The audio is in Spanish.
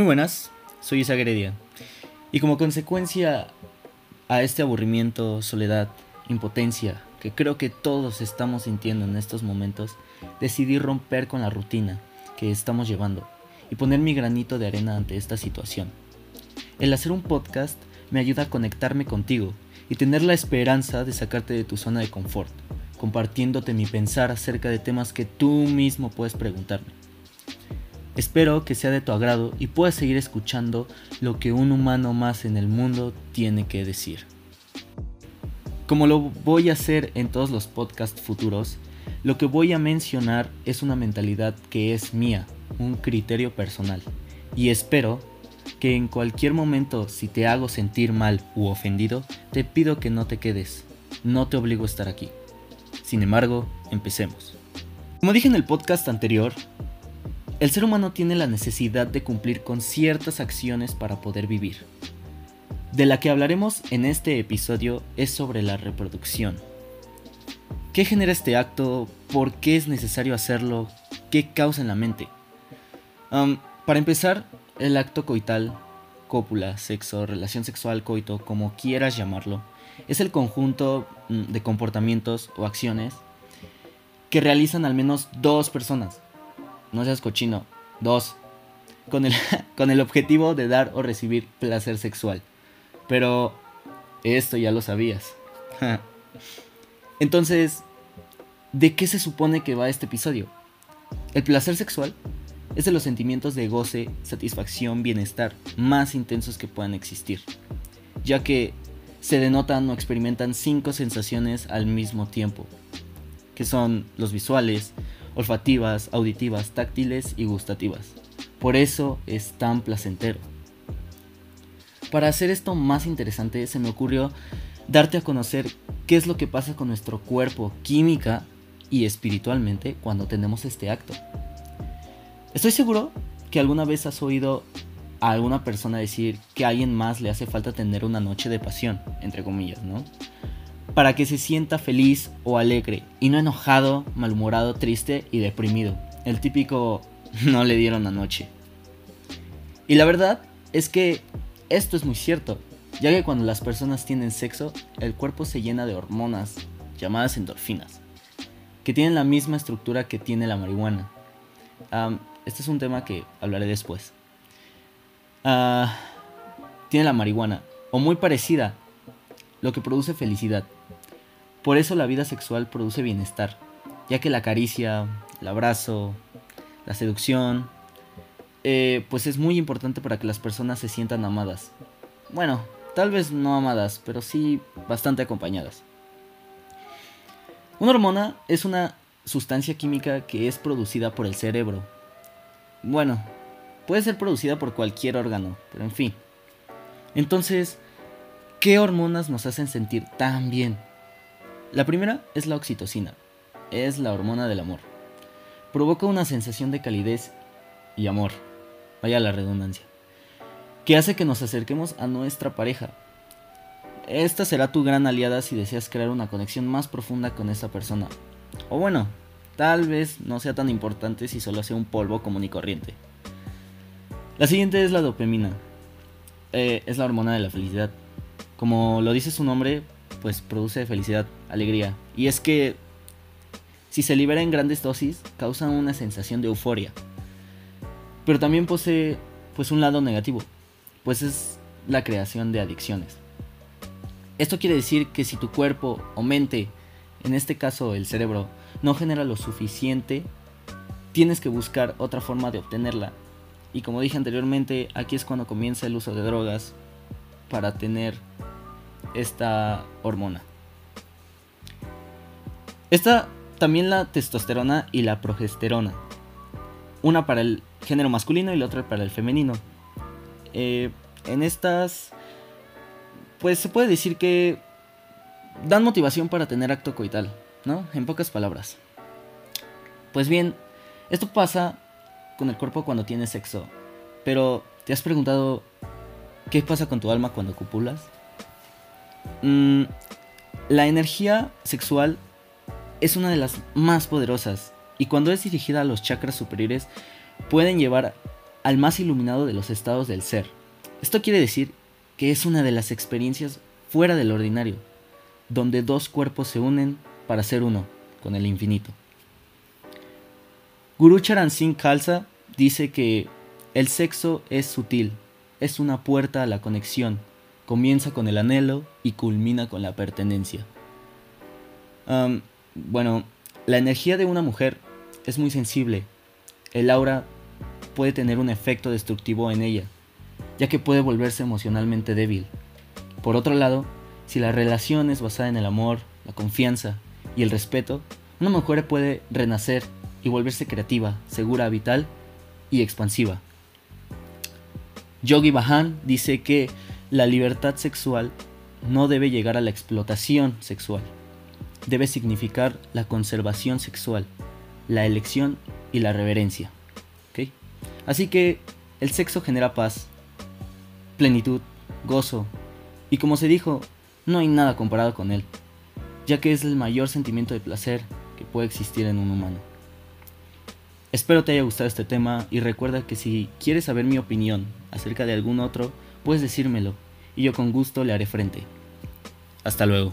buenas, soy Isa Gredia. Y como consecuencia a este aburrimiento, soledad, impotencia que creo que todos estamos sintiendo en estos momentos, decidí romper con la rutina que estamos llevando y poner mi granito de arena ante esta situación. El hacer un podcast me ayuda a conectarme contigo y tener la esperanza de sacarte de tu zona de confort, compartiéndote mi pensar acerca de temas que tú mismo puedes preguntarme. Espero que sea de tu agrado y puedas seguir escuchando lo que un humano más en el mundo tiene que decir. Como lo voy a hacer en todos los podcasts futuros, lo que voy a mencionar es una mentalidad que es mía, un criterio personal. Y espero que en cualquier momento si te hago sentir mal u ofendido, te pido que no te quedes. No te obligo a estar aquí. Sin embargo, empecemos. Como dije en el podcast anterior, el ser humano tiene la necesidad de cumplir con ciertas acciones para poder vivir. De la que hablaremos en este episodio es sobre la reproducción. ¿Qué genera este acto? ¿Por qué es necesario hacerlo? ¿Qué causa en la mente? para empezar, el acto coital, cópula, sexo, relación sexual, coito, como quieras llamarlo, es el conjunto mm, de comportamientos o acciones que realizan al menos dos personas no seas cochino. Dos, con el, con el objetivo de dar o recibir placer sexual. Pero esto ya lo sabías. Entonces, ¿de qué se supone que va este episodio? El placer sexual es de los sentimientos de goce, satisfacción, bienestar más intensos que puedan existir, ya que se denotan o experimentan cinco sensaciones al mismo tiempo, que son los visuales, olfativas, auditivas, táctiles y gustativas. Por eso es tan placentero. Para hacer esto más interesante se me ocurrió darte a conocer qué es lo que pasa con nuestro cuerpo química y espiritualmente cuando tenemos este acto. Estoy seguro que alguna vez has oído a alguna persona decir que a alguien más le hace falta tener una noche de pasión, entre comillas, ¿no? Para que se sienta feliz o alegre y no enojado, malhumorado, triste y deprimido. El típico no le dieron anoche. Y la verdad es que esto es muy cierto, ya que cuando las personas tienen sexo, el cuerpo se llena de hormonas llamadas endorfinas, que tienen la misma estructura que tiene la marihuana. este es un tema que hablaré después. Ah, tiene la marihuana, o muy parecida, lo que produce felicidad. Por eso la vida sexual produce bienestar, ya que la caricia, el abrazo, la seducción, eh, pues es muy importante para que las personas se sientan amadas. Bueno, tal vez no amadas, pero sí bastante acompañadas. Una hormona es una sustancia química que es producida por el cerebro. Bueno, puede ser producida por cualquier órgano, pero en fin. Entonces, ¿qué hormonas nos hacen sentir tan bien? La primera es la oxitocina, es la hormona del amor. Provoca una sensación de calidez y amor, vaya la redundancia, que hace que nos acerquemos a nuestra pareja. Esta será tu gran aliada si deseas crear una conexión más profunda con esa persona. O bueno, tal vez no sea tan importante si solo sea un polvo común y corriente. La siguiente es la dopamina. Eh, es la hormona de la felicidad. Como lo dice su nombre, pues produce felicidad, alegría. Y es que si se libera en grandes dosis, causa una sensación de euforia. Pero también posee pues un lado negativo, pues es la creación de adicciones. Esto quiere decir que si tu cuerpo o mente, en este caso el cerebro, no genera lo suficiente, tienes que buscar otra forma de obtenerla. Y como dije anteriormente, aquí es cuando comienza el uso de drogas para tener esta hormona. Está también la testosterona y la progesterona. Una para el género masculino y la otra para el femenino. Eh, en estas, pues se puede decir que dan motivación para tener acto coital, ¿no? En pocas palabras. Pues bien, esto pasa con el cuerpo cuando tienes sexo. Pero, ¿te has preguntado qué pasa con tu alma cuando copulas? Mm, la energía sexual es una de las más poderosas y cuando es dirigida a los chakras superiores pueden llevar al más iluminado de los estados del ser. Esto quiere decir que es una de las experiencias fuera del ordinario, donde dos cuerpos se unen para ser uno con el infinito. Guru Charan Singh Khalsa dice que el sexo es sutil, es una puerta a la conexión, comienza con el anhelo y culmina con la pertenencia. bueno, la energía de una mujer es muy sensible. El aura puede tener un efecto destructivo en ella, ya que puede volverse emocionalmente débil. Por otro lado, si la relación es basada en el amor, la confianza y el respeto, una mujer puede renacer y volverse creativa, segura, vital y expansiva. Yogi Bahan dice que la libertad sexual no debe llegar a la explotación sexual, debe significar la conservación sexual, la elección y la reverencia. Así que el sexo genera paz, plenitud, gozo, y como se dijo, no hay nada comparado con él, ya que es el mayor sentimiento de placer que puede existir en un humano. Espero te haya gustado este tema y recuerda que si quieres saber mi opinión acerca de algún otro, puedes decírmelo y yo con gusto le haré frente. Hasta luego.